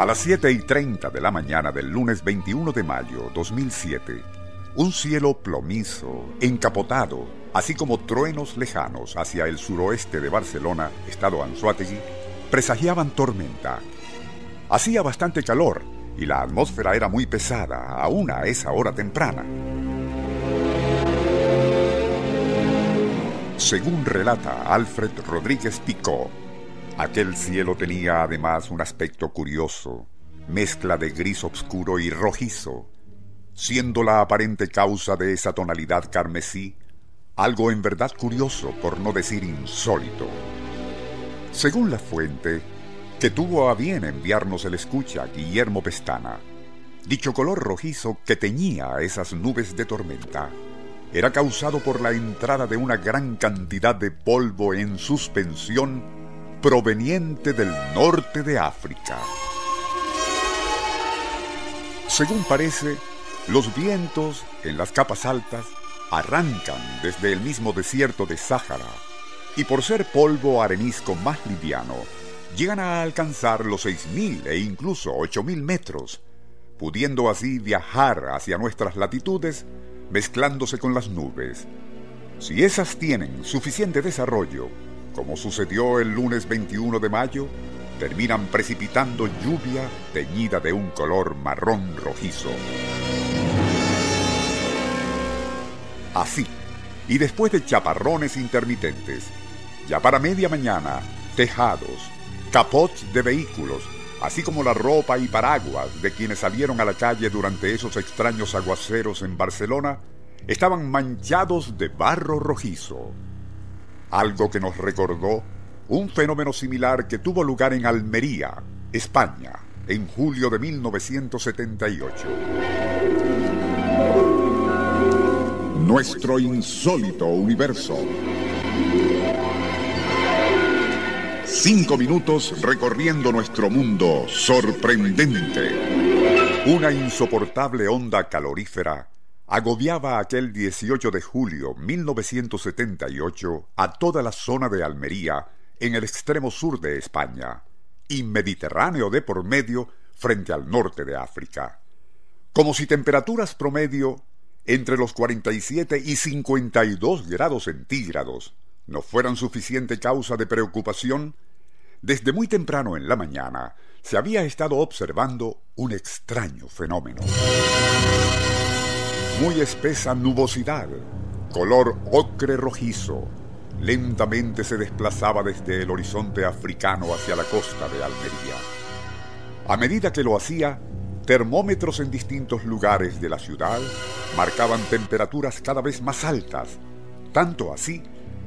A las 7 y 30 de la mañana del lunes 21 de mayo 2007, un cielo plomizo, encapotado, así como truenos lejanos hacia el suroeste de Barcelona, estado Anzuategui, presagiaban tormenta. Hacía bastante calor y la atmósfera era muy pesada, aún a esa hora temprana. Según relata Alfred Rodríguez Picó, aquel cielo tenía además un aspecto curioso, mezcla de gris oscuro y rojizo, siendo la aparente causa de esa tonalidad carmesí algo en verdad curioso, por no decir insólito. Según la fuente, que tuvo a bien enviarnos el escucha Guillermo Pestana, dicho color rojizo que teñía esas nubes de tormenta era causado por la entrada de una gran cantidad de polvo en suspensión proveniente del norte de África. Según parece, los vientos en las capas altas arrancan desde el mismo desierto de Sáhara y por ser polvo arenisco más liviano, llegan a alcanzar los 6.000 e incluso 8.000 metros, pudiendo así viajar hacia nuestras latitudes mezclándose con las nubes. Si esas tienen suficiente desarrollo, como sucedió el lunes 21 de mayo, terminan precipitando lluvia teñida de un color marrón rojizo. Así, y después de chaparrones intermitentes, ya para media mañana, tejados, capots de vehículos, así como la ropa y paraguas de quienes salieron a la calle durante esos extraños aguaceros en Barcelona, estaban manchados de barro rojizo. Algo que nos recordó un fenómeno similar que tuvo lugar en Almería, España, en julio de 1978. Nuestro insólito universo. Cinco minutos recorriendo nuestro mundo sorprendente. Una insoportable onda calorífera agobiaba aquel 18 de julio 1978 a toda la zona de Almería en el extremo sur de España y Mediterráneo de por medio frente al norte de África. Como si temperaturas promedio entre los 47 y 52 grados centígrados no fueran suficiente causa de preocupación, desde muy temprano en la mañana se había estado observando un extraño fenómeno. Muy espesa nubosidad, color ocre rojizo, lentamente se desplazaba desde el horizonte africano hacia la costa de Almería. A medida que lo hacía, termómetros en distintos lugares de la ciudad marcaban temperaturas cada vez más altas, tanto así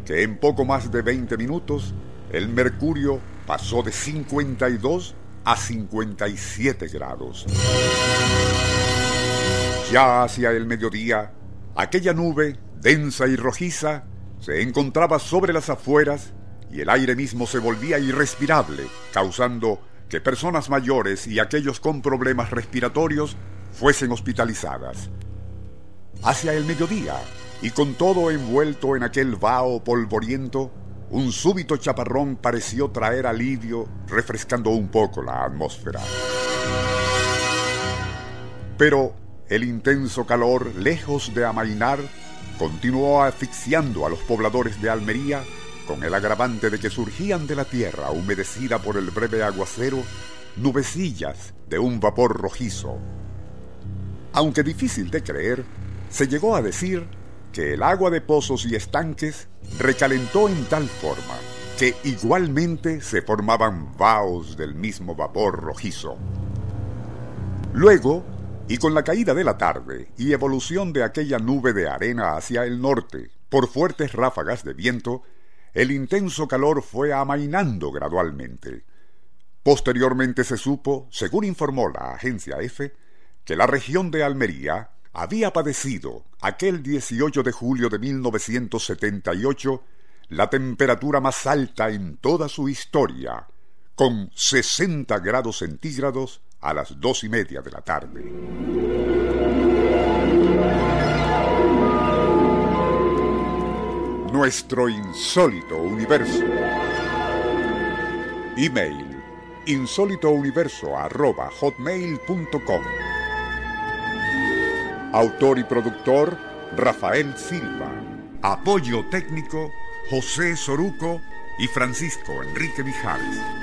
que en poco más de 20 minutos el mercurio pasó de 52 a 57 grados. Ya hacia el mediodía, aquella nube, densa y rojiza, se encontraba sobre las afueras y el aire mismo se volvía irrespirable, causando que personas mayores y aquellos con problemas respiratorios fuesen hospitalizadas. Hacia el mediodía, y con todo envuelto en aquel vaho polvoriento, un súbito chaparrón pareció traer alivio, refrescando un poco la atmósfera. Pero el intenso calor, lejos de amainar, continuó asfixiando a los pobladores de Almería con el agravante de que surgían de la tierra humedecida por el breve aguacero nubecillas de un vapor rojizo. Aunque difícil de creer, se llegó a decir que el agua de pozos y estanques recalentó en tal forma que igualmente se formaban vaos del mismo vapor rojizo. Luego, y con la caída de la tarde y evolución de aquella nube de arena hacia el norte por fuertes ráfagas de viento, el intenso calor fue amainando gradualmente. Posteriormente se supo, según informó la agencia EFE, que la región de Almería había padecido aquel 18 de julio de 1978 la temperatura más alta en toda su historia, con 60 grados centígrados a las dos y media de la tarde. Nuestro insólito universo. Email insólitouniverso.hotmail.com Autor y productor Rafael Silva. Apoyo técnico José Soruco y Francisco Enrique Mijares.